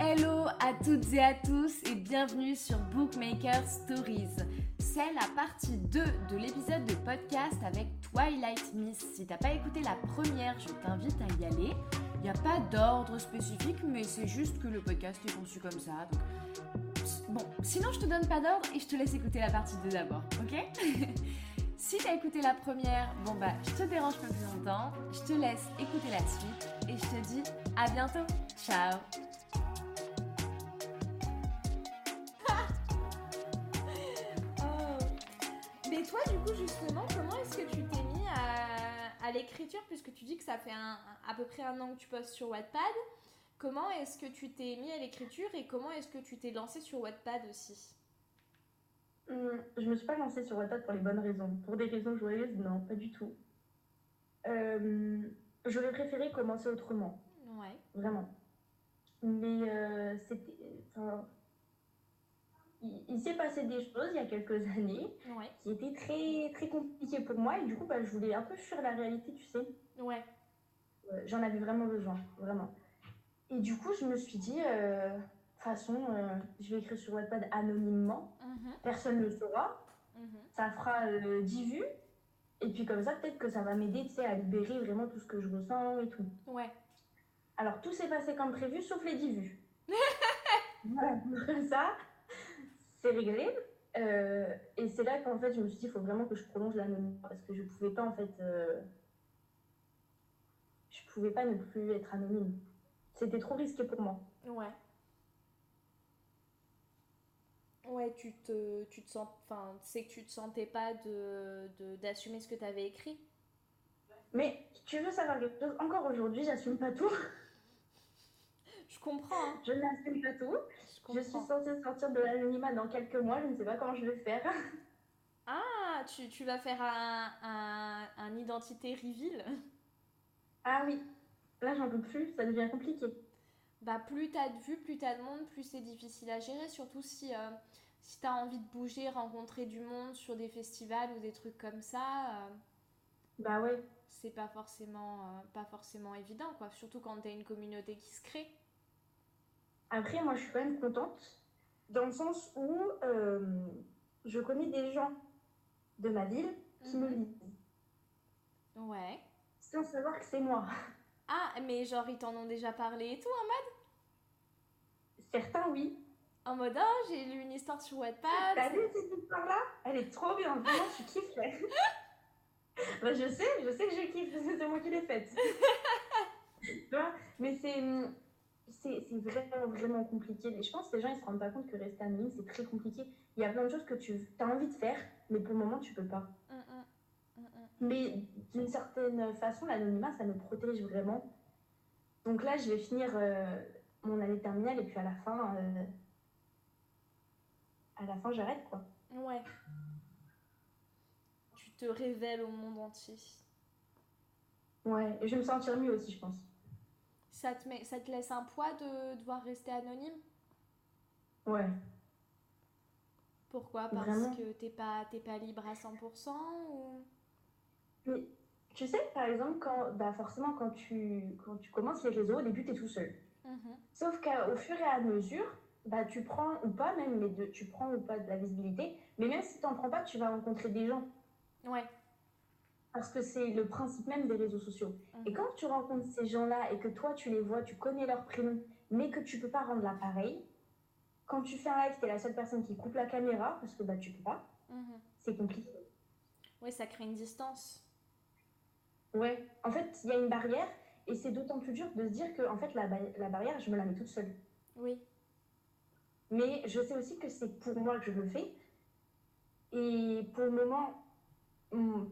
Hello à toutes et à tous et bienvenue sur Bookmaker Stories. C'est la partie 2 de l'épisode de podcast avec Twilight Miss. Si t'as pas écouté la première, je t'invite à y aller. Il n'y a pas d'ordre spécifique, mais c'est juste que le podcast est conçu comme ça. Bon, sinon je te donne pas d'ordre et je te laisse écouter la partie 2 d'abord, ok? Si t'as écouté la première, bon bah je te dérange pas plus longtemps, je te laisse écouter la suite et je te dis à bientôt. Ciao Mais toi, du coup, justement, comment est-ce que tu t'es mis à, à l'écriture Puisque tu dis que ça fait un- à peu près un an que tu postes sur Wattpad. Comment est-ce que tu t'es mis à l'écriture et comment est-ce que tu t'es lancé sur Wattpad aussi? Hum, je me suis pas lancée sur Wattpad pour les bonnes raisons. Pour des raisons joyeuses, non, pas du tout. Euh, J'aurais préféré commencer autrement, Ouais. vraiment. Mais euh, c'était. Enfin, il, il s'est passé des choses il y a quelques années Ouais. qui étaient très, très compliquées pour moi et du coup, bah, je voulais un peu fuir la réalité, tu sais. Ouais. Euh, J'en avais vraiment besoin, vraiment. Et du coup, je me suis dit, euh, de toute façon, euh, je vais écrire sur Wattpad anonymement, Mhm, personne ne le saura. mhm. ça fera euh, 10 vues. Et puis comme ça, peut-être que ça va m'aider, tu sais, à libérer vraiment tout ce que je ressens et tout. Ouais. Alors tout s'est passé comme prévu, sauf les 10 vues. voilà, ça, c'est réglé. Euh, et c'est là qu'en fait, je me suis dit, il faut vraiment que je prolonge l'anonymat parce que je pouvais pas, en fait, euh, je pouvais pas ne plus être anonyme. C'était trop risqué pour moi. Ouais. Ouais, tu te, tu te sens, enfin, c'est que tu te sentais pas de, de- d'assumer ce que tu avais écrit? Mais tu veux savoir quelque chose? Encore aujourd'hui, j'assume pas tout. Je comprends, hein. Je n'assume pas tout. Je Je suis censée sortir de l'anonymat dans quelques mois, je ne sais pas comment je vais faire. Ah, tu, tu vas faire un, un, un identité reveal. Ah oui, là j'en peux plus, ça devient compliqué. Bah, plus t'as de vues, plus t'as de monde, plus c'est difficile à gérer. Surtout si, euh, si t'as envie de bouger, rencontrer du monde sur des festivals ou des trucs comme ça, euh, Bah ouais, c'est pas forcément, euh, pas forcément évident, quoi. Surtout quand t'as une communauté qui se crée. Après moi je suis quand même contente, dans le sens où euh, je connais des gens de ma ville qui me Mhm. lisent, Ouais. sans savoir que c'est moi. Ah, mais genre, ils t'en ont déjà parlé et tout, hein, Certains oui. en mode, oh, j'ai lu une histoire sur Wattpad. T'as vu cette histoire-là? Elle est trop bien, vraiment je kifferais. bah je sais, je sais que je kiffe, c'est moi qui l'ai faite. tu vois? Mais c'est... C'est vraiment, vraiment compliqué. Et je pense que les gens, ils se rendent pas compte que rester anonyme, c'est très compliqué. Il y a plein de choses que tu as envie de faire, mais pour le moment, tu peux pas. Hum, hum, hum. Mais d'une certaine façon, l'anonymat, ça me protège vraiment. Donc là, je vais finir euh, mon année terminale et puis à la fin, euh, à la fin, j'arrête quoi. Ouais. Tu te révèles au monde entier. Ouais, et je vais me sentir mieux aussi, je pense. Ça te, met, ça te laisse un poids de devoir rester anonyme? Ouais. Pourquoi? Parce Vraiment. que t'es pas, t'es pas libre à 100% ou... Mais tu sais, par exemple, quand, bah forcément, quand tu, quand tu commences les réseaux, au début, tu es tout seul. Mhm. Sauf qu'au fur et à mesure, bah, tu prends ou pas même, mais de, tu prends ou pas de la visibilité. Mais même si tu n'en prends pas, tu vas rencontrer des gens. Ouais. Parce que c'est le principe même des réseaux sociaux. Mhm. Et quand tu rencontres ces gens-là et que toi, tu les vois, tu connais leur prénom, mais que tu peux pas rendre l'appareil, quand tu fais un live, tu es la seule personne qui coupe la caméra, parce que bah, tu peux pas, Mhm. c'est compliqué. Ouais, ça crée une distance. Ouais, en fait, il y a une barrière, et c'est d'autant plus dur de se dire que en fait, la, ba- la barrière, je me la mets toute seule. Oui. Mais je sais aussi que c'est pour moi que je le fais. Et pour le moment,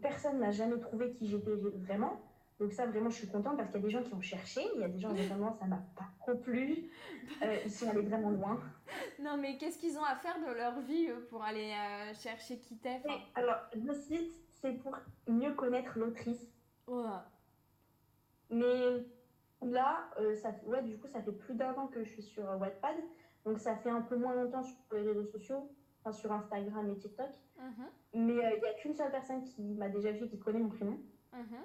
personne n'a jamais trouvé qui j'étais vraiment. Donc ça, vraiment, je suis contente parce qu'il y a des gens qui ont cherché. Il y a des gens, vraiment, ça m'a pas trop plu. Euh, ils sont allés vraiment loin. Non, mais qu'est-ce qu'ils ont à faire de leur vie eux, pour aller euh, chercher qui t'es alors, le site, c'est pour mieux connaître l'autrice. ouais. Mais là, euh, ça, ouais, du coup, ça fait plus d'un an que je suis sur Wattpad. Donc ça fait un peu moins longtemps sur les réseaux sociaux, enfin sur Instagram et TikTok. Mhm. Mais euh, il n'y a qu'une seule personne qui m'a déjà vu, qui connaît mon prénom. Mhm.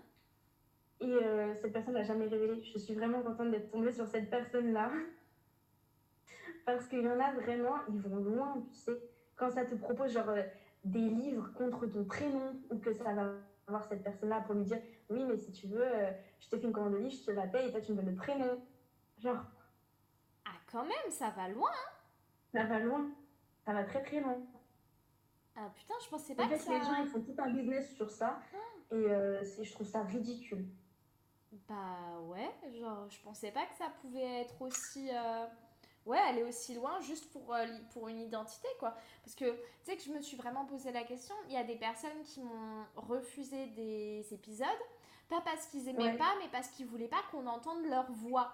Et euh, cette personne n'a jamais révélé. Je suis vraiment contente d'être tombée sur cette personne-là. Parce qu'il y en a vraiment, ils vont loin, tu sais. Quand ça te propose genre euh, des livres contre ton prénom ou que ça va voir cette personne-là pour lui dire oui mais si tu veux euh, je te fais une commande de livre je te la paye et toi tu me donnes le prénom genre Ah, quand même, ça va loin. ça va loin ça va très très loin Ah, putain, je pensais pas en que fait ça. les gens ils font tout un business sur ça et euh, je trouve ça ridicule Bah ouais, genre je pensais pas que ça pouvait être aussi euh, ouais, aller aussi loin juste pour euh, pour une identité quoi. Parce que tu sais que je me suis vraiment posé la question, il y a des personnes qui m'ont refusé des épisodes pas parce qu'ils aimaient Ouais. pas mais parce qu'ils voulaient pas qu'on entende leur voix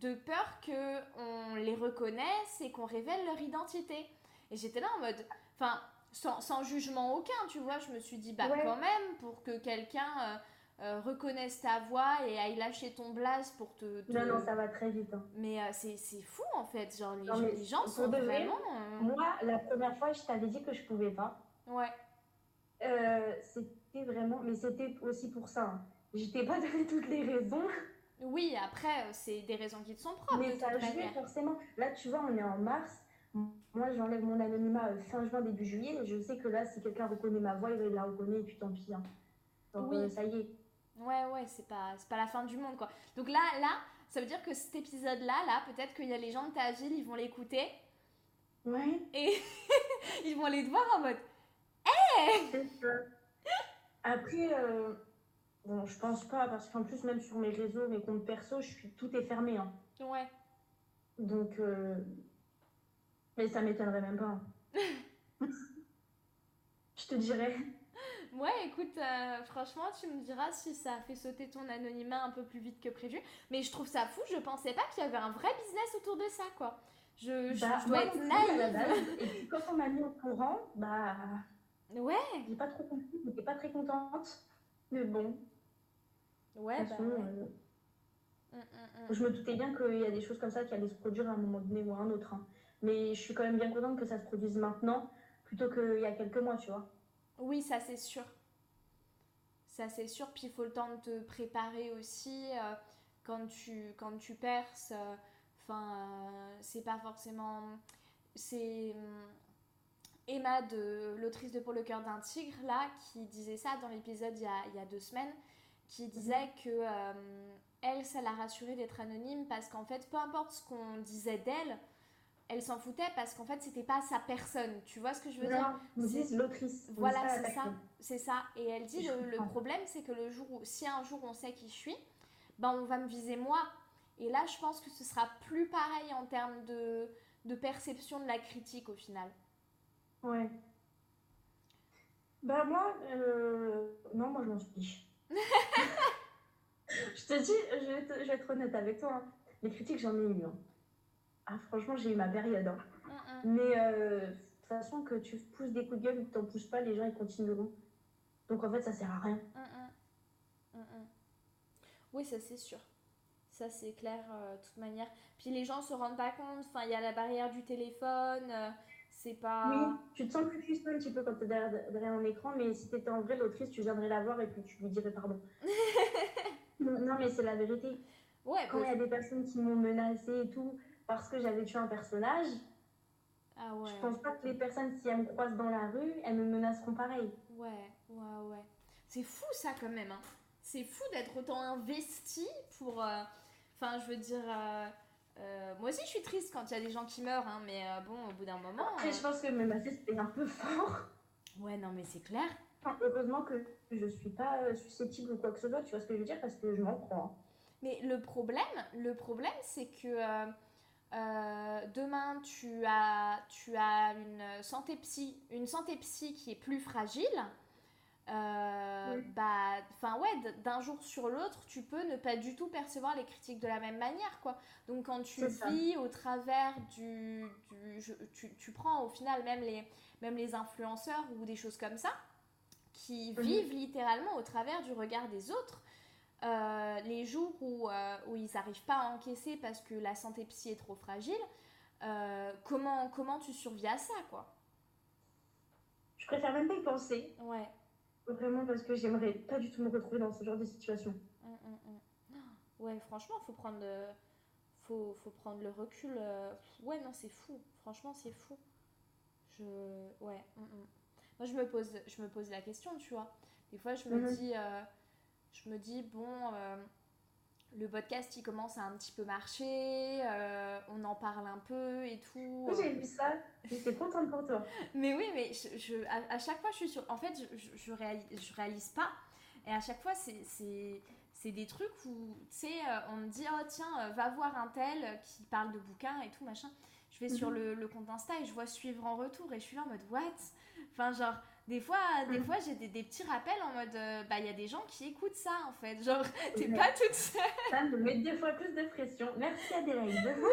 de peur que on les reconnaisse et qu'on révèle leur identité. Et j'étais là en mode enfin sans, sans jugement aucun, tu vois, je me suis dit bah Ouais. quand même pour que quelqu'un euh, euh, reconnaisse ta voix et aille lâcher ton blaze pour te. te- non non ça va très vite hein. Mais euh, c'est fou en fait, genre les, Non, mais les gens sont vraiment. euh, moi la première fois je t'avais dit que je pouvais pas Ouais, c'était vraiment mais c'était aussi pour ça hein. je t'ai pas donné toutes les raisons oui, après c'est des raisons qui te sont propres Mais de ça manière. forcément. Là, tu vois, on est en mars. Moi, j'enlève mon anonymat euh, fin juin, début juillet. Et je sais que là, si quelqu'un reconnaît ma voix, il la reconnaît et puis tant pis. hein. Donc, Oui. euh, ça y est. Ouais, ouais, c'est pas, pas la fin du monde quoi. Donc là, là, ça veut dire que cet épisode-là, là, peut-être qu'il y a les gens de ta ville, ils vont l'écouter Ouais, et ils vont aller te voir en mode. ça. Après, euh, bon, je pense pas, parce qu'en plus, même sur mes réseaux, mes comptes perso, je suis, tout est fermé. hein. Ouais. Donc, euh, mais ça m'étonnerait même pas. je te dirais. Ouais, écoute, euh, franchement, tu me diras si ça a fait sauter ton anonymat un peu plus vite que prévu. Mais je trouve ça fou, je pensais pas qu'il y avait un vrai business autour de ça, quoi. Je, je- Bah, je dois moi être naïve. Et puis, quand on m'a mis au courant, bah, Ouais, j'ai pas trop compris, j'étais pas très contente. Mais bon, ouais, de bah toute façon, ouais. euh, Mm, mm, mm. Je me doutais bien qu'il y a des choses comme ça qui allaient se produire à un moment donné ou à un autre. hein. Mais je suis quand même bien contente que ça se produise maintenant plutôt qu'il y a quelques mois, tu vois. Oui, ça c'est sûr. Ça c'est sûr, puis il faut le temps de te préparer aussi euh, quand, tu, quand tu perces. euh, Enfin, euh, c'est pas forcément. C'est hum, Emma, de l'autrice de Pour le cœur d'un tigre, là, qui disait ça dans l'épisode il y a, il y a deux semaines, qui disait que euh, elle, ça l'a rassurée d'être anonyme parce qu'en fait, peu importe ce qu'on disait d'elle, elle s'en foutait parce qu'en fait, c'était pas sa personne. Tu vois ce que je veux dire Non, vous c'est- dites l'autrice. voilà, c'est ça, c'est ça. Et elle dit le, problème, c'est que le jour où, si un jour on sait qui je suis, ben on va me viser moi. Et là, je pense que ce sera plus pareil en termes de, de perception de la critique au final. Ouais. Bah moi, euh, non, moi je m'en fiche. je te dis, je vais, te- je vais être honnête avec toi. hein. Les critiques, j'en ai eu. hein. Ah, franchement, j'ai eu ma période. hein. Mm, mm. Mais euh, de toute façon, que tu pousses des coups de gueule ou que tu n'en pousses pas, les gens ils continueront. Donc en fait, ça sert à rien. Mm. Oui, ça c'est sûr. Ça c'est clair, euh, de toute manière. Puis les gens se rendent pas compte. Enfin, il y a la barrière du téléphone. euh, c'est pas. Oui, tu te sens plus crispé un petit peu quand tu es derrière, derrière un écran, mais si tu étais en vrai l'autrice, tu viendrais la voir et puis tu lui dirais pardon. non, mais c'est la vérité. Ouais, Quand il bah, y a des personnes qui m'ont menacée et tout parce que j'avais tué un personnage, Ah ouais. je pense pas que les personnes, si elles me croisent dans la rue, elles me menaceront pareil. Ouais, ouais, ouais. C'est fou ça quand même. hein. C'est fou d'être autant investi pour. euh, Enfin, je veux dire. euh, euh, moi aussi, je suis triste quand il y a des gens qui meurent, hein, mais euh, bon, au bout d'un moment. Après, je pense que me menacer, c'était un peu fort. Ouais, non, mais c'est clair. Enfin, heureusement que je suis pas susceptible ou quoi que ce soit, tu vois ce que je veux dire, parce que je m'en prends. hein. Mais le problème, le problème, c'est que euh, demain tu as, tu as une santé psy, une santé psy qui est plus fragile. Euh, Oui. bah, enfin ouais, d'un jour sur l'autre, tu peux ne pas du tout percevoir les critiques de la même manière, quoi. Donc quand tu ça. vis au travers du, du je- tu, tu prends au final même les, même les influenceurs ou des choses comme ça, qui Mhm. vivent littéralement au travers du regard des autres. Euh, les jours où, euh, où ils n'arrivent pas à encaisser parce que la santé psy est trop fragile, euh, comment, comment tu survis à ça, quoi? Je préfère même pas y penser, Ouais. vraiment, parce que j'aimerais pas du tout me retrouver dans ce genre de situation. Mm, mm, mm. Ouais, franchement, faut prendre, faut, faut prendre le recul. Ouais, non, c'est fou. Franchement, c'est fou. Je. Ouais. Moi, je me, pose, je me pose la question, tu vois. Des fois, je me Mhm. dis. Euh, je me dis, bon. euh, le podcast, il commence à un petit peu marcher, euh, on en parle un peu et tout. Oui, j'ai vu ça. J'étais contente pour toi. Mais oui, mais je, je- à, à chaque fois, je suis sur. En fait, je, je, réalise, je réalise pas. Et à chaque fois, c'est- des trucs où, tu sais, euh, on me dit, oh tiens, euh, va voir un tel qui parle de bouquins et tout, machin. Je vais sur Mhm. le, le compte Insta et je vois suivre en retour et je suis là en mode, what? Enfin, genre, des fois, des Mhm. fois j'ai des, des petits rappels en mode, euh, bah, il y a des gens qui écoutent ça, en fait. Genre, t'es Ouais. pas toute seule. Ça me met deux fois plus de pression. Merci Adélaïde.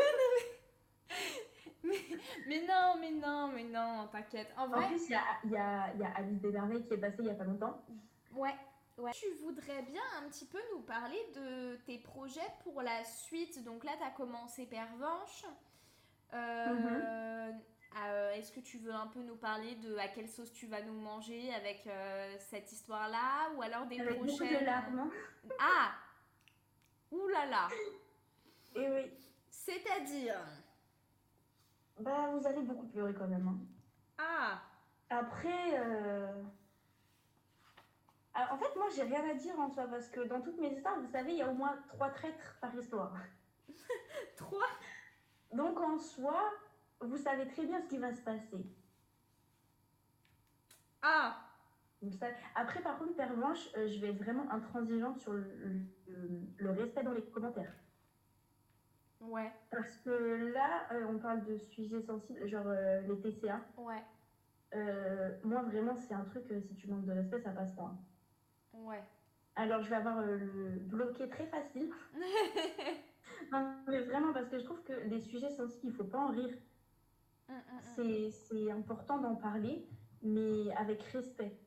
Mais non, mais non, mais non, t'inquiète. En En vrai, plus, il y a, y, a, y a Alice Desmerveilles qui est passée il y a pas longtemps. Ouais, ouais. Tu voudrais bien un petit peu nous parler de tes projets pour la suite? Donc là, tu as commencé Pervenche. Euh, euh, Est-ce que tu veux un peu nous parler de à quelle sauce tu vas nous manger avec euh, cette histoire-là Ou alors des Avec beaucoup prochaines? de larmes. Ah Ouh là là Et oui. C'est-à-dire? Bah, vous allez beaucoup pleurer quand même. hein. Ah Après, euh, ah, en fait, moi, j'ai rien à dire en soi parce que dans toutes mes histoires, vous savez, il y a au moins trois traîtres par histoire. Trois? Donc, en soi, vous savez très bien ce qui va se passer. Ah. Après, par contre, Pervenche, euh, je vais être vraiment intransigeante sur le, le- le respect dans les commentaires. Ouais, Parce que là, euh, on parle de sujets sensibles, genre euh, les TCA. ouais, moi, vraiment, c'est un truc, si tu manques de respect, ça passe pas. hein. ouais. Alors, je vais avoir le bloqué très facile. Non, mais vraiment, parce que je trouve que les sujets sensibles, il faut pas en rire. Hum, hum. C'est c'est important d'en parler, mais avec respect.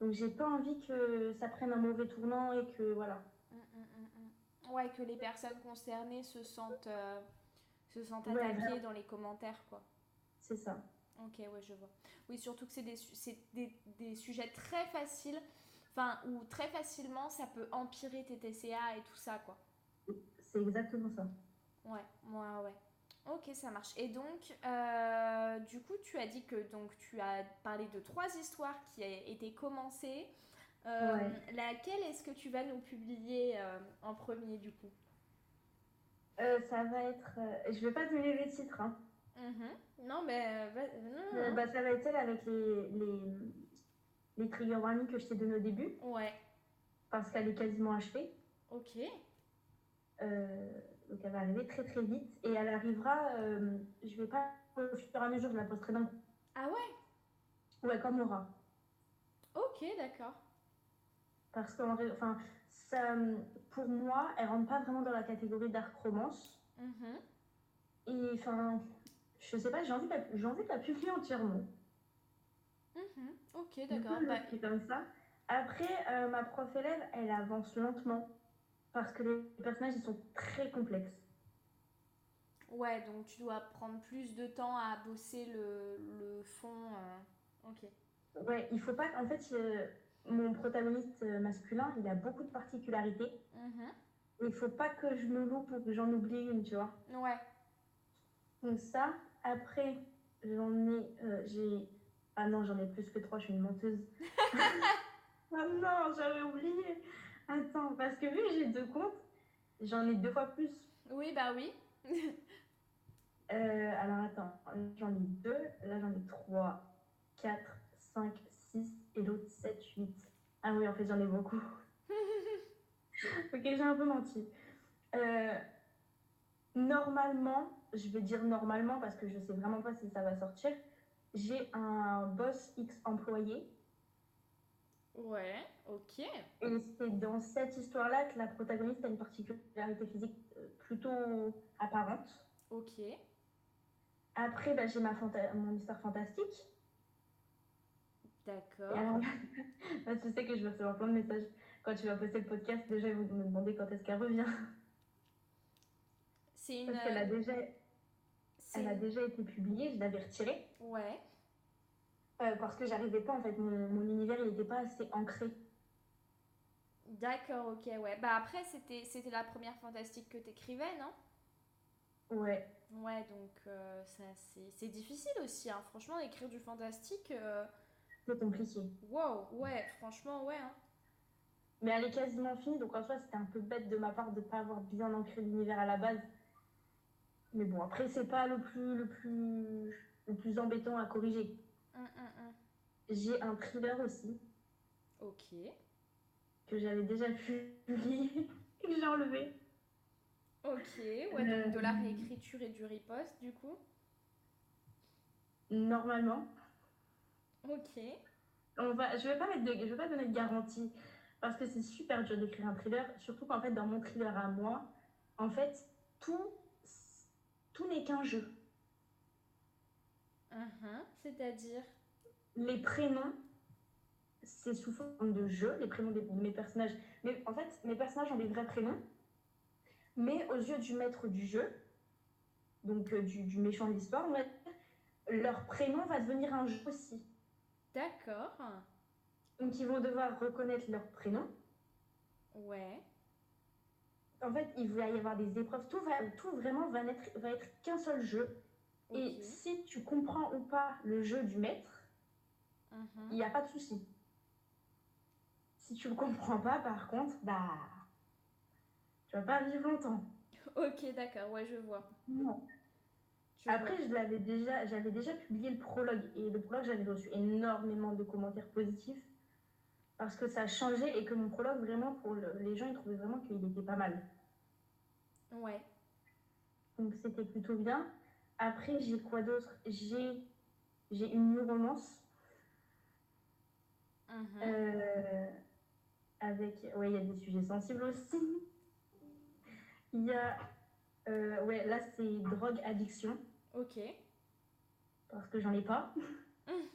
Donc, j'ai pas envie que ça prenne un mauvais tournant et que, voilà. Ouais, que les personnes concernées se sentent, euh, se sentent attaquées dans les commentaires, quoi. C'est ça. Ok, ouais, je vois. Oui, surtout que c'est des, des, des sujets très faciles, enfin, où très facilement ça peut empirer tes TCA et tout ça, quoi. C'est exactement ça. Ouais, ouais, ouais. Ok, ça marche. Et donc, euh, du coup, tu as dit que donc tu as parlé de trois histoires qui a- étaient commencées. Euh, Ouais. Laquelle est-ce que tu vas nous publier euh, en premier, du coup? Ça va être. je vais pas donner le titre, hein. Mhm. Non, mais va- non, non. bah, ça va être elle avec les, les, les trigger warnings que je t'ai donné au début, Ouais, parce qu'elle est quasiment achevée. ok. Euh, donc elle va arriver très très vite et elle arrivera, euh, je vais pas au fur et à mesure, je la posterai d'un coup. Ah ouais? Ouais, comme Aura. Ok, d'accord. Parce que enfin, ça, pour moi, elle rentre pas vraiment dans la catégorie dark romance. Mhm. Et enfin, je sais pas, j'ai envie, j'ai envie de la publier entièrement. Mhm. Ok, d'accord. Bah, comme ça. Après, euh, ma prof élève, elle avance lentement. Parce que les personnages, ils sont très complexes. ouais, donc tu dois prendre plus de temps à bosser le, le fond. euh, Ok. Ouais, il faut pas. En fait, euh, mon protagoniste euh, masculin, il a beaucoup de particularités. Et il faut pas que je me loupe ou que j'en oublie une, tu vois. Ouais. Donc, ça. Après, j'en ai. euh, j'ai. Ah non, j'en ai plus que trois, je suis une menteuse. ah non, j'avais oublié. Attends, parce que vu que j'ai deux comptes, j'en ai deux fois plus. Oui, bah oui. Euh, alors attends, j'en ai deux, là j'en ai trois, quatre, cinq, six, et l'autre sept, huit. Ah oui, en fait j'en ai beaucoup. ok, j'ai un peu menti. Euh, normalement, je vais dire normalement parce que je sais vraiment pas si ça va sortir, j'ai un boss X employé. Ouais, ok. Et c'est dans cette histoire-là que la protagoniste a une particularité physique euh, plutôt apparente. Ok. Après, bah, j'ai ma fanta- mon histoire fantastique. D'accord. Et alors là, là, tu sais que je vais recevoir plein de messages. Quand tu vas poster le podcast, déjà, ils vont me demander quand est-ce qu'elle revient. C'est une. Parce qu'elle a, déjà, c'est elle a déjà été publiée, je l'avais retirée. Ouais. Euh, parce que j'arrivais pas, en fait, mon, mon univers, il n'était pas assez ancré. D'accord, ok, ouais. Bah après, c'était c'était la première fantastique que t'écrivais, non? Ouais. Ouais, donc euh, ça c'est c'est difficile aussi, hein. Franchement, écrire du fantastique, euh, C'est compliqué. wow, ouais, franchement, ouais. hein. Mais elle est quasiment finie, donc en soi, c'était un peu bête de ma part de ne pas avoir bien ancré l'univers à la base. Mais bon, après, c'est pas le plus, le plus, le plus embêtant à corriger. Hum, hum, hum. J'ai un thriller aussi, Ok. que j'avais déjà publié, que j'ai enlevé. Ok, ouais, donc de la réécriture et du riposte, du coup. Normalement. Ok. On va, je vais pas mettre de, je vais pas donner de garantie parce que c'est super dur d'écrire un thriller, surtout qu'en fait dans mon thriller à moi, en fait tout, tout n'est qu'un jeu. Mhm, C'est-à-dire? Les prénoms, c'est sous forme de jeu, les prénoms des- de mes personnages. Mais en fait, mes personnages ont des vrais prénoms, mais aux yeux du maître du jeu, donc euh, du, du méchant de l'histoire, leur prénom va devenir un jeu aussi. D'accord. Donc ils vont devoir reconnaître leur prénom. Ouais. En fait, il va y avoir des épreuves. Tout, va, tout vraiment va va être qu'un seul jeu. Et si tu comprends ou pas le jeu du maître, Mhm. il n'y a pas de souci. Si tu le comprends pas, par contre, bah, tu vas pas vivre longtemps. Ok, d'accord, ouais, je vois. Non. Je Après, vois. je l'avais déjà, j'avais déjà publié le prologue et le prologue, j'avais reçu énormément de commentaires positifs parce que ça a changé et que mon prologue, vraiment, pour le- les gens, ils trouvaient vraiment qu'il était pas mal. Ouais. Donc c'était plutôt bien. Après, j'ai quoi d'autre? J'ai j'ai une romance Mhm. euh, avec. Ouais, il y a des sujets sensibles aussi. Il y a. euh, ouais, là, c'est drogue addiction Ok. parce que j'en ai pas.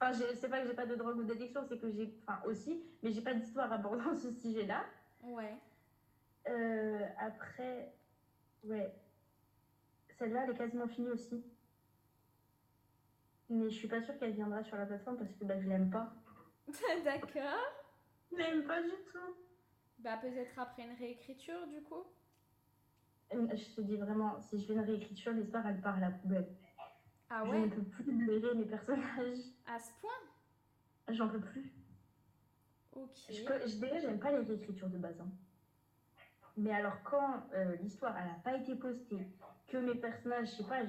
Enfin, j'ai- c'est pas que j'ai pas de drogue ou d'addiction, c'est que j'ai. Enfin, aussi, mais j'ai pas d'histoire abordant ce sujet-là. Ouais. Euh, après, ouais. Celle-là, elle est quasiment finie aussi. Mais je suis pas sûre qu'elle viendra sur la plateforme parce que bah, je l'aime pas. D'accord. Je l'aime pas du tout. Bah peut-être après une réécriture du coup. Euh, Je te dis vraiment, si je fais une réécriture, l'histoire, elle part à la poubelle. Ah Je ouais? ne peux plus blairer mes personnages. À ce point? J'en peux plus. Ok. Je peux, je- déjà, j'aime pas les réécritures de base. hein. Mais alors, quand euh, l'histoire, elle a pas été postée, que mes personnages, je sais pas,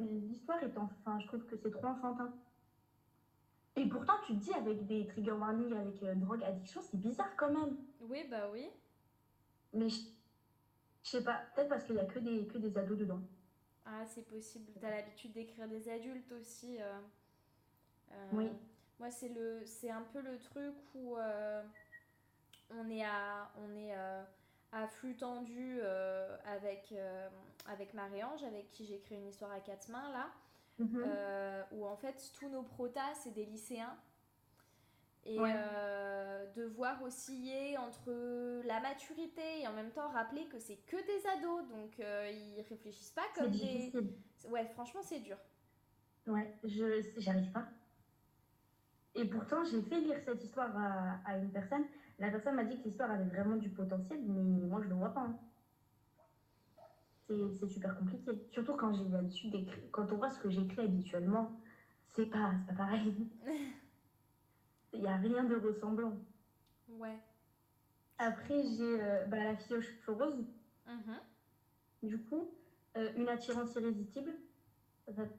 l'histoire est enfin, je trouve que c'est trop enfantin. Et pourtant, tu te dis, avec des trigger warnings, avec euh, drogue, addiction, c'est bizarre quand même. Oui, bah oui. Mais je, je sais pas, peut-être parce qu'il y a que des, que des ados dedans. Ah, c'est possible. T'as l'habitude d'écrire des adultes aussi. euh, euh, Oui. Moi, c'est le, c'est un peu le truc où on est à, on est à flux tendu avec avec Marie-Ange, avec qui j'écris une histoire à quatre mains là, Mhm. euh, où en fait tous nos protas c'est des lycéens. Et Ouais. euh, devoir osciller entre la maturité et en même temps rappeler que c'est que des ados, donc euh, ils réfléchissent pas comme des. difficile. Ouais, franchement, c'est dur. Ouais, je j'arrive pas. Et pourtant, j'ai fait lire cette histoire à, à une personne. La personne m'a dit que l'histoire avait vraiment du potentiel, mais moi, je le vois pas. hein. C'est super compliqué. Surtout quand j'ai l'habitude d'écrire. Quand on voit ce que j'écris habituellement, c'est pas, pas pareil. Il n'y a rien de ressemblant. Ouais. Après, j'ai euh, bah, la fille aux cheveux roses. Mhm. Du coup, euh, une attirance irrésistible. S'appelle.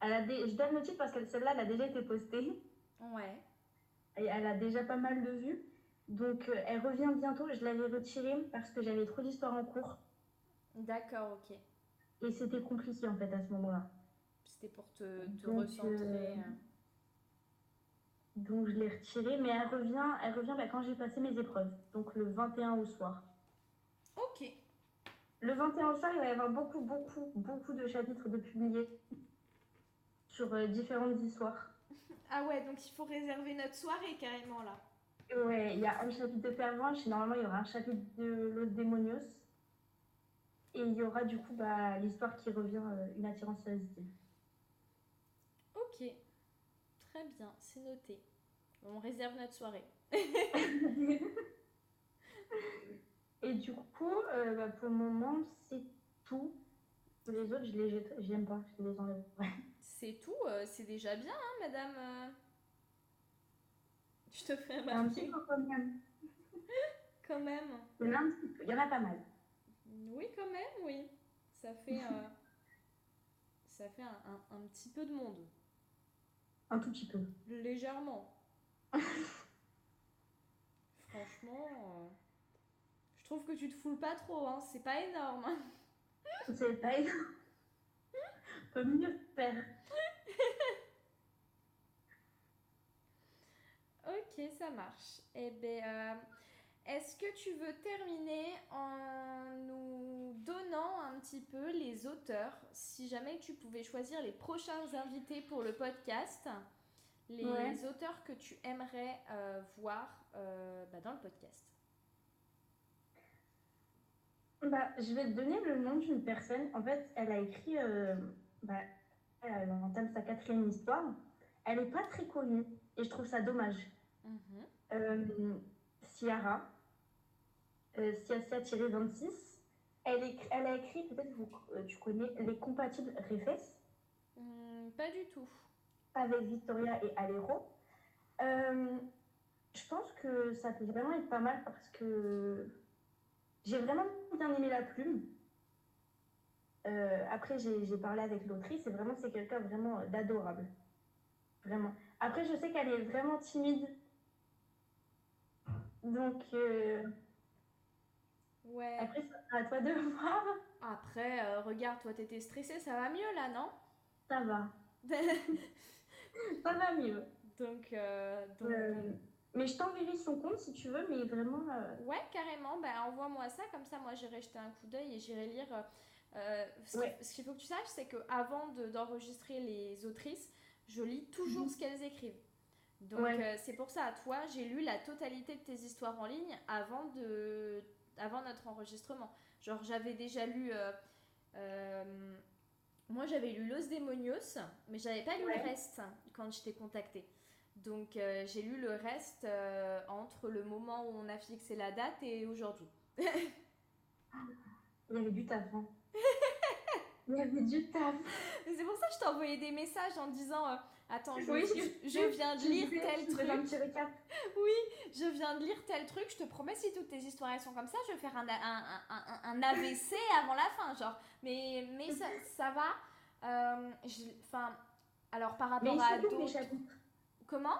Elle a Je donne le titre parce que celle-là, elle a déjà été postée. Ouais. Et elle a déjà pas mal de vues. Donc, euh, elle revient bientôt. Je l'avais retirée parce que j'avais trop d'histoires en cours. D'accord, ok. Et c'était compliqué, en fait, à ce moment-là. C'était pour te, te Donc, recentrer. euh, euh. Donc, je l'ai retirée. Mais elle revient, elle revient bah, quand j'ai passé mes épreuves. Donc, le 21 au soir. Ok. Le 21 au soir, il va y avoir beaucoup, beaucoup, beaucoup de chapitres de publiés sur euh, différentes histoires. Ah ouais, donc il faut réserver notre soirée carrément là. Ouais, il y a un chapitre de Pervenche et normalement il y aura un chapitre de Los Demonios. Et il y aura du coup bah, l'histoire qui revient, euh, une attirance irrésistible. Ok. Très bien, c'est noté. On réserve notre soirée. Et du coup, euh, bah, pour le moment, c'est tout. Les autres, je les jette, j'aime pas, je les enlève. C'est tout, euh, c'est déjà bien, hein, madame. euh. Je te fais Un remarquer petit peu quand même. quand même. Il y en a un petit peu, il y en a pas mal. Oui, quand même, oui. Ça fait, euh, ça fait un, un- un petit peu de monde. Un tout petit peu. Légèrement. Franchement, euh, je trouve que tu te foules pas trop, hein. C'est pas énorme. hein. C'est pas énorme. Peut mieux faire. Ok, ça marche. Eh ben, euh, est-ce que tu veux terminer en nous donnant un petit peu les auteurs, si jamais tu pouvais choisir les prochains invités pour le podcast, les Ouais. auteurs que tu aimerais euh, voir euh, bah, dans le podcast? Bah, je vais te donner le nom d'une personne. En fait, elle a écrit, euh, bah, elle entame sa quatrième histoire. Elle n'est pas très connue et je trouve ça dommage. Euh, Ciara, euh, Ciacia-26. Elle, elle a écrit, peut-être vous, euh, tu connais, Les Compatibles Refes Hmm, Pas du tout. avec Victoria et Alero. Euh, je pense que ça peut vraiment être pas mal parce que j'ai vraiment bien aimé la plume. Euh, après, j'ai j'ai parlé avec l'autrice et vraiment, c'est quelqu'un vraiment d'adorable. Vraiment. Après, je sais qu'elle est vraiment timide. Donc, euh, Ouais. après, ça sera à toi de voir. Après, euh, regarde, toi t'étais stressée, ça va mieux là, non? Ça va. Ça va mieux. Donc, euh, donc Euh, mais je t'enverrai son compte si tu veux, mais vraiment. ouais, carrément, bah, envoie-moi ça, comme ça moi j'irai jeter un coup d'œil et j'irai lire. ce qu'il- Ouais. faut que tu saches, c'est qu'avant d'enregistrer les autrices, je lis toujours Mhm. ce qu'elles écrivent. Donc Ouais. c'est pour ça, toi, j'ai lu la totalité de tes histoires en ligne avant, de, avant notre enregistrement. Genre j'avais déjà lu... euh, euh, moi j'avais lu Los Demonios, mais j'avais pas lu Ouais. le reste quand je t'ai contacté. Donc euh, j'ai lu le reste euh, entre le moment où on a fixé la date et aujourd'hui. Il y avait du taf. Il y avait du taf. C'est pour ça que je t'ai envoyé des messages en disant Attends, je, Oui, je- je viens de lire disais, tel un truc. petit récap. Je viens de lire tel truc. Je te promets, si toutes tes histoires elles sont comme ça, je vais faire un, un, un, un- AVC avant la fin. Genre, mais, mais ça, ça va. Euh, Enfin, alors par Mais rapport ils à courts, mes d'autres. chapitres. Comment?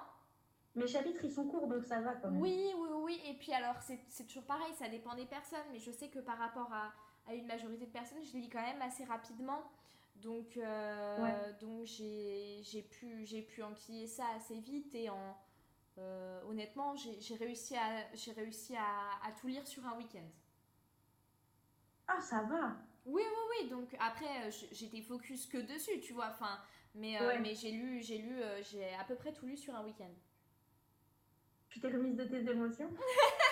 Mes chapitres, ils sont courts, donc ça va quand même. Oui, oui, oui. Et puis alors, c'est c'est toujours pareil, ça dépend des personnes. Mais je sais que par rapport à, à une majorité de personnes, je lis quand même assez rapidement. Donc, euh, Ouais. donc j'ai pu, j'ai pu enquiller ça assez vite. Et en, euh, honnêtement, j'ai réussi, à, j'ai réussi à, à tout lire sur un week-end. Ah, ça va. Oui, oui, oui. Donc après, euh, j'étais focus que dessus, tu vois. Enfin, mais, euh, mais j'ai lu, j'ai lu, j'ai à peu près tout lu sur un week-end. Tu t'es remise de tes émotions?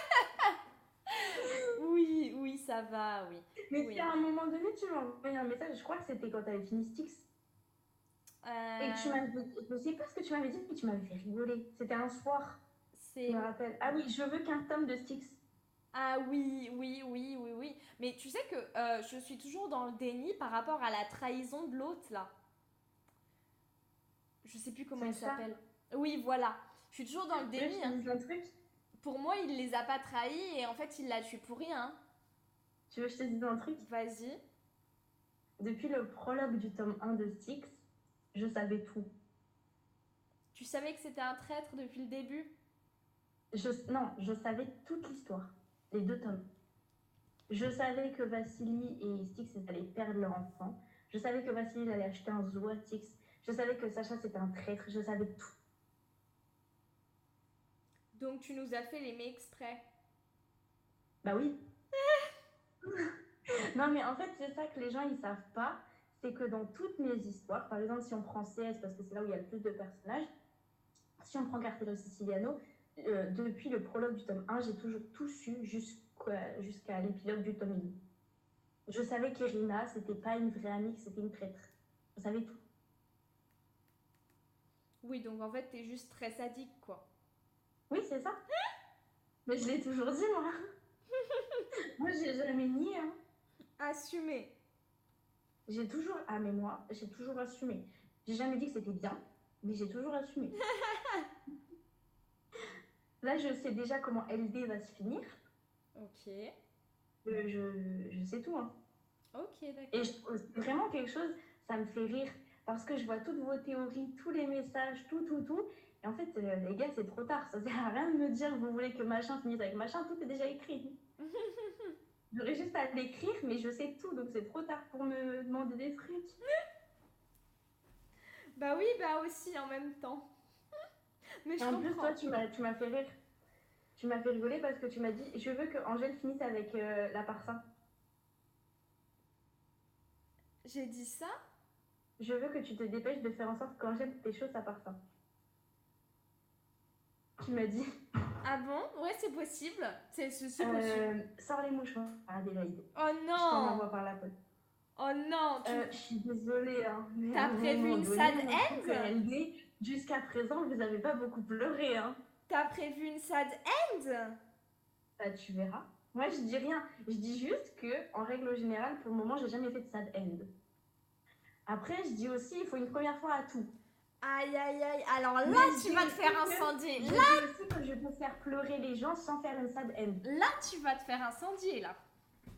Ça va, oui. Mais Oui. à un moment donné, tu m'as envoyé un message, je crois que c'était quand tu avais fini Styx. Et tu Euh, m'avais. Je sais pas ce que tu m'avais dit, mais tu m'avais fait rigoler. C'était un soir, je me rappelle. Ah oui, je veux qu'un tome de Styx. Ah oui, oui, oui, oui, oui. Mais tu sais que euh, je suis toujours dans le déni par rapport à la trahison de l'autre, là. Je sais plus comment il s'appelle. Oui, voilà. Je suis toujours dans le déni. hein. Pour moi, il les a pas trahis et en fait, il l'a tué pour rien. Tu veux que je te dise un truc? Vas-y. Depuis le prologue du tome 1 de Styx, je savais tout. Tu savais que c'était un traître depuis le début? Je, non, je savais toute l'histoire, les deux tomes. Je savais que Vassili et Styx allaient perdre leur enfant. Je savais que Vassili allait acheter un zoo à Styx. Je savais que Sacha c'était un traître. Je savais tout. Donc tu nous as fait l'aimer exprès? Bah oui. Non mais en fait c'est ça que les gens ils savent pas, c'est que dans toutes mes histoires, par exemple si on prend CS parce que c'est là où il y a le plus de personnages, si on prend Cartelo Siciliano, euh, depuis le prologue du tome 1, j'ai toujours tout su jusqu'à jusqu'à l'épilogue du tome 2. Je savais qu'Irina, c'était pas une vraie amie, c'était une traître. Je savais tout. Oui, donc en fait, t'es juste très sadique, quoi. Oui, c'est ça. Mais je l'ai toujours dit, moi, j'ai jamais nié. Hein. Assumé. J'ai toujours. Ah, mais moi, j'ai toujours assumé. J'ai jamais dit que c'était bien, mais j'ai toujours assumé. Là, je sais déjà comment LD va se finir. Ok. Euh, je, je sais tout. Hein. Ok, d'accord. Et vraiment quelque chose, ça me fait rire. Parce que je vois toutes vos théories, tous les messages, tout, tout, tout. Et en fait, euh, les gars, c'est trop tard. Ça sert à rien de me dire vous voulez que machin finisse avec machin. Tout est déjà écrit. J'aurais juste à l'écrire, mais je sais tout. Donc c'est trop tard pour me demander des trucs. Bah oui, bah aussi en même temps. Mais je en plus, toi, tu m'as, tu m'as fait rire. Tu m'as fait rigoler parce que tu m'as dit Je veux que Angèle finisse avec euh, la parfum. J'ai dit ça? Je veux que tu te dépêches de faire en sorte qu'Angèle pécho sa parfum. Tu m'as dit Ah bon? Ouais, c'est possible. C'est c'est possible. euh, Sors les mouchoirs, Adélaïde. Oh Je t'en non envoie par la poste. Oh non tu- Euh, je suis désolée. Hein, T'as prévu une sad on end Jusqu'à présent, vous avez pas beaucoup pleuré. Hein. T'as prévu une sad end? Bah, tu verras. Moi, je dis rien. Je dis juste que, en règle générale, pour le moment, j'ai jamais fait de sad end. Après, je dis aussi, il faut une première fois à tout. Aïe aïe aïe Alors là, Mais je tu vas te faire incendier. Je Là, dis aussi que je peux faire pleurer les gens sans faire une sad end. là, tu vas te faire incendier là.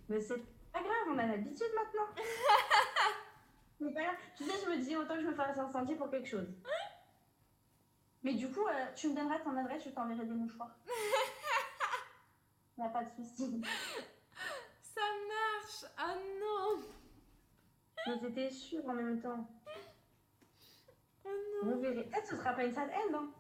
Mais c'est pas grave, on a l'habitude maintenant. C'est pas grave. Tu sais, je me dis autant que je me fasse incendier pour quelque chose. Mais du coup, euh, tu me donneras ton adresse, je t'enverrai des mouchoirs. Y a pas de souci. Ça marche Ah non Mais c'était sûr en même temps. Vous verrez. Peut-être que ce sera pas une sad end. Hein.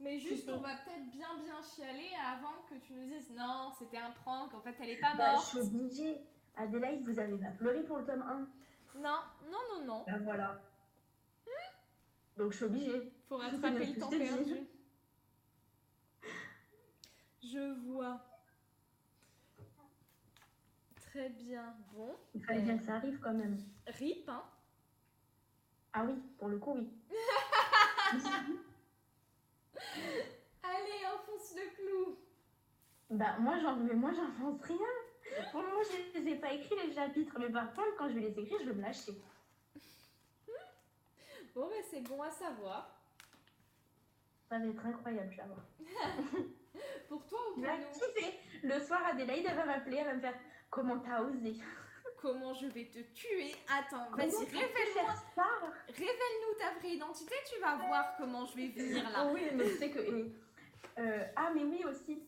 Mais juste, on va peut-être bien bien chialer avant que tu nous dises non, c'était un prank, en fait elle est pas Bah, je morte. suis obligée. Adélaïde, vous avez pas pleuré pour le tome 1. Non, non, non, non. Bah voilà. Donc je suis obligée. Faut Je rattraper le temps perdu. Je vois. Très bien. Bon, Il fallait bien que ça arrive quand même. rip, hein. Ah oui, pour le coup, oui. Allez, enfonce le clou. Bah moi j'en mais moi j'en pense rien. Pour le moment je les ai pas écrits les chapitres, mais par contre quand je vais les écrire je vais me lâcher. Bon, bah c'est bon à savoir. Ça va être incroyable, tu vas voir. Pour toi ou pour nous? Le soir Adélaïde elle va m'appeler, elle va me faire comment t'as osé? Comment je vais te tuer? Attends, vas-y, révèle-moi. Révèle-nous ta vraie identité, tu vas voir comment je vais venir là. Oh oui, mais tu sais que. euh, ah mais oui aussi.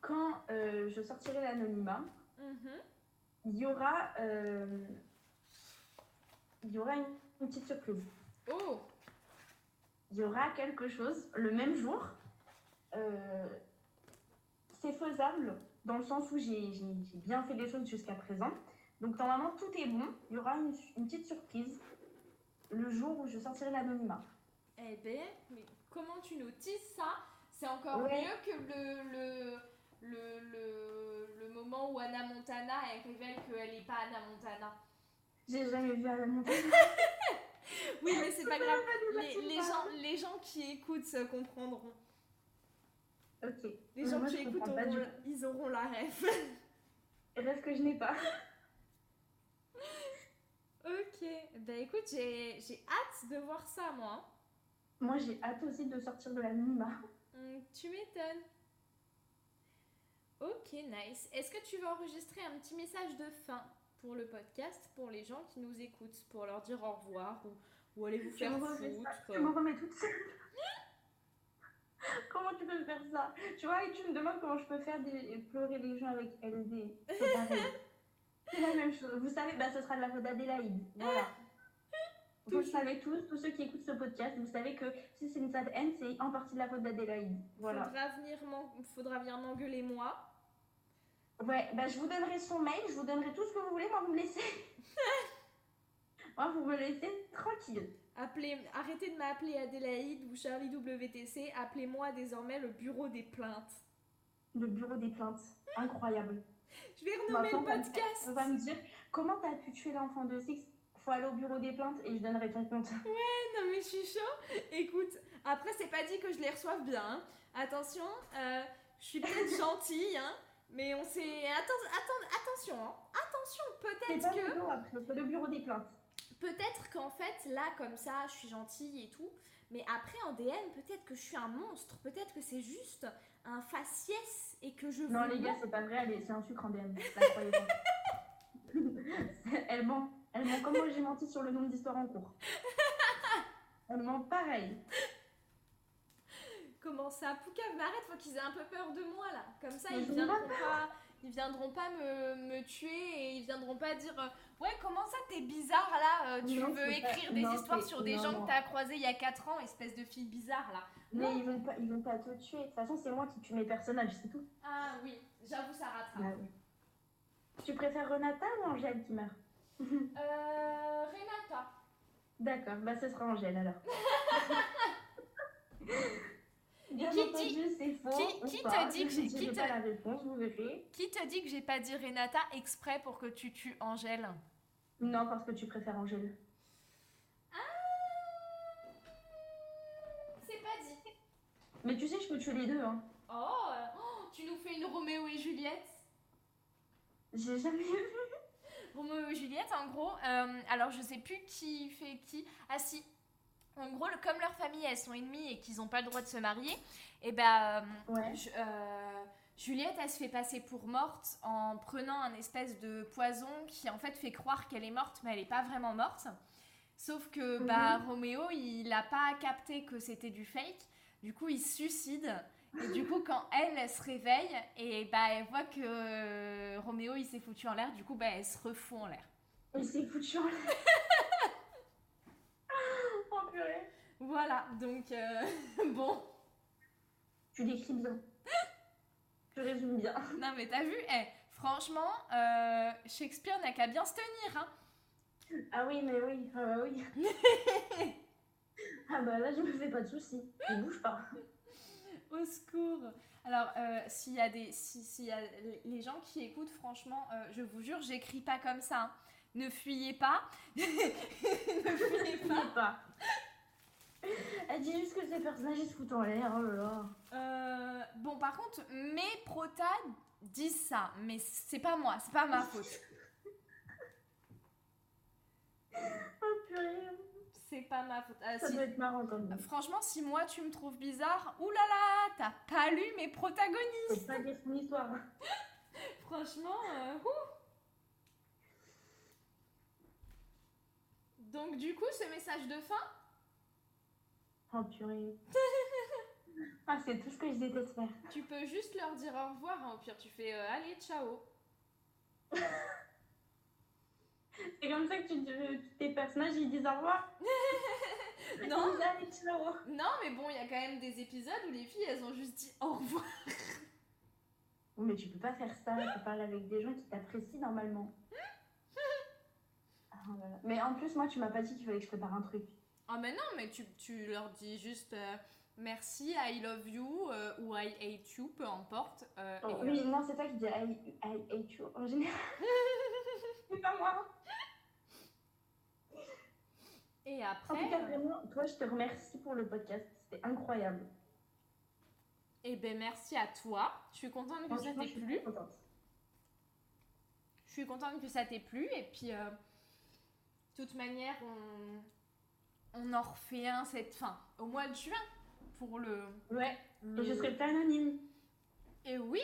Quand euh, je sortirai l'anonymat, Mhm. il y aura euh, il y aura une, une petite surprise. Oh, il y aura quelque chose le même jour. C'est faisable dans le sens où j'ai bien fait les choses jusqu'à présent. Donc normalement tout est bon. Il y aura une, une petite surprise le jour où je sortirai l'anonymat. eh ben, mais comment tu nous teases ça? C'est encore Ouais. mieux que le, le, le, le, le moment où Anna Montana, elle révèle qu'elle n'est pas Anna Montana. J'ai jamais vu Anna Montana. Oui, mais c'est pas grave. Les, gens, les gens qui écoutent se comprendront. Ok. Les gens moi, qui écoutent, auront ils auront la ref. Rêve que je n'ai pas. ok, ben écoute, j'ai hâte de voir ça, moi. Moi j'ai hâte aussi de sortir de l'anonymat. Hum, tu m'étonnes. Ok, nice. Est-ce que tu veux enregistrer un petit message de fin pour le podcast, pour les gens qui nous écoutent, pour leur dire au revoir ou, ou aller vous faire foutre? Je me remets toute seule. comment tu peux faire ça? Tu vois, et tu me demandes comment je peux faire des... pleurer les gens avec LD. C'est la même chose. Vous savez, bah, ce sera de la faute d'Adélaïde. Voilà. Vous le savez tous, tous ceux qui écoutent ce podcast, vous savez que si c'est une sad end, c'est en partie de la faute d'Adélaïde. Voilà. Faudra venir m'en- faudra venir m'engueuler moi. Ouais, bah, je vous donnerai son mail, je vous donnerai tout ce que vous voulez, moi vous me laissez. moi vous me laissez tranquille. Appelez, arrêtez de m'appeler Adélaïde ou Charlie WTC, appelez-moi désormais le bureau des plaintes. Le bureau des plaintes. Incroyable. Je vais renommer le Maintenant, on va- podcast. On va me dire comment t'as pu tuer l'enfant de Six faut aller au bureau des plaintes et je donnerai ton compte. non mais je suis chaud. Écoute, après c'est pas dit que je les reçoive bien. hein. Attention, euh, je suis peut-être gentille, hein, mais on s'est... Atten- atten- attention, hein. attention, peut-être que... le bureau après, le bureau des plaintes. Peut-être qu'en fait, là, comme ça, je suis gentille et tout, mais après en DM, peut-être que je suis un monstre, peut-être que c'est juste un faciès et que je Non les gars, c'est pas vrai, c'est un sucre en DM. Elle ment. Elle ment comme moi j'ai menti sur le nombre d'histoires en cours. Elle ment pareil. Comment ça Poucave, mais arrête, faut qu'ils aient un peu peur de moi là. Comme ça, Mais ils viendront pas, ils viendront pas me, me tuer et ils viendront pas dire euh, Ouais, comment ça t'es bizarre là euh, Tu Non, veux pas- écrire des non, histoires sur des non, gens que t'as croisés il y a 4 ans, espèce de fille bizarre là. Mais Non. ils vont pas, ils vont pas te tuer. De toute façon, c'est moi qui tue mes personnages, c'est tout. Ah oui, j'avoue, ça rattrape. Ah oui. Tu préfères Renata ou Angèle qui meurt? Euh, Renata. D'accord, bah ce sera Angèle alors. Bien Qui entendu, c'est faux. qui- ou qui te pas. dit que j'ai- qui pas la réponse, vous verrez. Qui te dit que j'ai pas dit Renata exprès pour que tu tues Angèle? Non, parce que tu préfères Angèle. C'est pas dit. Mais tu sais, je peux tuer les deux. Hein. Oh, oh, tu nous fais une Roméo et Juliette J'ai jamais vu. Roméo et Juliette, en gros, euh, alors je sais plus qui fait qui. Ah si, en gros, comme leurs familles elles sont ennemies et qu'ils n'ont pas le droit de se marier, et ben Ouais. je- euh, Juliette elle se fait passer pour morte en prenant un espèce de poison qui en fait fait croire qu'elle est morte, mais elle n'est pas vraiment morte. Sauf que bah, Roméo il n'a pas capté que c'était du fake, du coup il se suicide. Et du coup, quand elle, elle se réveille et bah, elle voit que euh, Roméo il s'est foutu en l'air, du coup bah, elle se refout en l'air. Il s'est foutu en l'air. purée. Voilà, donc euh, bon. Tu l'écris bien. Tu résumes bien. Non mais t'as vu, eh, franchement, euh, Shakespeare n'a qu'à bien se tenir. Hein. Ah oui, mais oui. Ah bah oui. ah bah là, je me fais pas de soucis. Je bouge pas. Au secours. Alors, euh, s'il y a des, si, s'il y a les gens qui écoutent, franchement, euh, je vous jure, j'écris pas comme ça. hein. Ne fuyez pas. ne fuyez pas. Elle dit juste que ces personnages ils se foutent en l'air. Oh là là. Euh, bon, par contre, mes protas disent ça, mais c'est pas moi, c'est pas ma faute. Oh purée. C'est pas ma faute. Ah, Ça si- doit être marrant quand même. Franchement, si moi tu me trouves bizarre, oulala, t'as pas lu mes protagonistes. Faut pas son histoire. Franchement, euh, ouh. Donc du coup, ce message de fin, Oh purée. Ah, c'est tout ce que je déteste faire. tu peux juste leur dire au revoir. hein. Au pire, tu fais euh, allez, ciao. C'est comme ça que tu, tu- tes personnages ils disent au revoir. Non. Ils disent, Allez, ciao. Non, mais bon, il y a quand même des épisodes où les filles, elles ont juste dit au revoir. Oui, Mais tu peux pas faire ça. Tu parles avec des gens qui t'apprécient normalement. Voilà. Mais en plus, moi, tu m'as pas dit qu'il fallait que je prépare un truc. Ah mais non, mais tu, tu leur dis juste euh, merci, I love you euh, ou I hate you, peu importe. euh, Oh, euh, oui, non, c'est toi qui dis I, I hate you en général. c'est pas moi. et En après, tout cas, vraiment, toi, je te remercie pour le podcast. C'était incroyable. eh ben merci à toi. Je suis contente que ça t'ait je suis plu. Je suis contente que ça t'ait plu. Et puis, euh, de toute manière, on, on en refait un cette fin au mois de juin pour le. Ouais, le- et je serai anonyme. Et oui,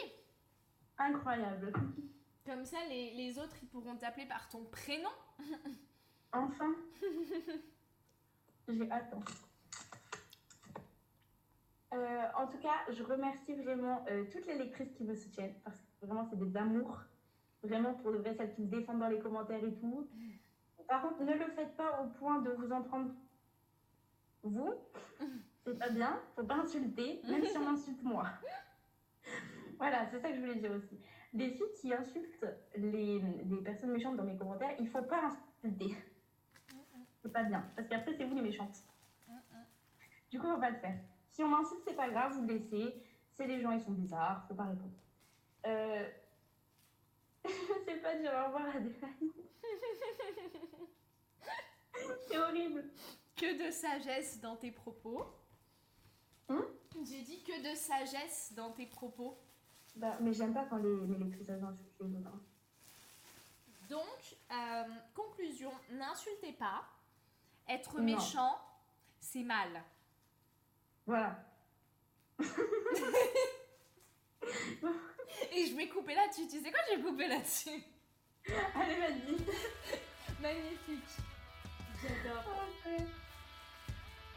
Incroyable. comme ça, les, les autres ils pourront t'appeler par ton prénom. Enfin. J'ai hâte. Euh, en tout cas, je remercie vraiment euh, toutes les lectrices qui me soutiennent parce que vraiment, c'est des amours. Vraiment, pour de vrai, celles qui me défendent dans les commentaires et tout. Par contre, ne le faites pas au point de vous en prendre vous. C'est pas bien. Faut pas insulter, même si on insulte moi. Voilà, c'est ça que je voulais dire aussi. Les filles qui insultent les, les personnes méchantes dans mes commentaires, il faut pas insulter. C'est pas bien. Parce qu'après, c'est vous les méchantes. Du coup, faut pas le faire. Si on m'insulte, c'est pas grave, vous le laissez. C'est les gens, ils sont bizarres, faut pas répondre. Euh... sais pas dire au revoir à des horrible. Que de sagesse dans tes propos. Hum J'ai dit que de sagesse dans tes propos. Bah, mais j'aime pas quand les, les autres. hein. Donc, euh, conclusion, n'insultez pas. Être Non. méchant, c'est mal. Voilà. Et je vais couper là-dessus. Tu sais quoi, je vais couper là-dessus. Allez, vas-y. Magnifique. J'adore. Ouais.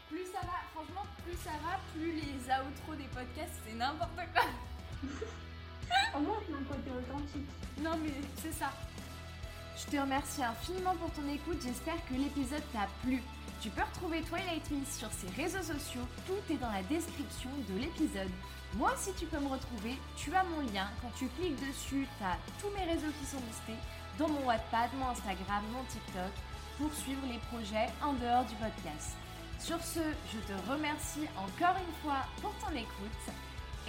Plus ça va, franchement, plus ça va, plus les outros des podcasts, c'est n'importe quoi. Au moins, c'est un côté authentique. Non mais c'est ça. Je te remercie infiniment pour ton écoute, j'espère que l'épisode t'a plu. Tu peux retrouver Twilight Miss sur ses réseaux sociaux, tout est dans la description de l'épisode. Moi aussi tu peux me retrouver, tu as mon lien, quand tu cliques dessus, tu as tous mes réseaux qui sont listés, dont mon Wattpad, mon Instagram, mon TikTok, pour suivre les projets en dehors du podcast. Sur ce, je te remercie encore une fois pour ton écoute,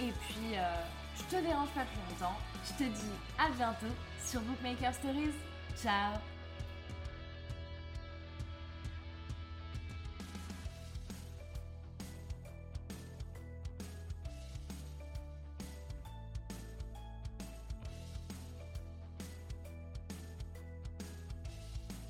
et puis euh, je te dérange pas plus longtemps, je te dis à bientôt sur Bookmaker Stories. Ciao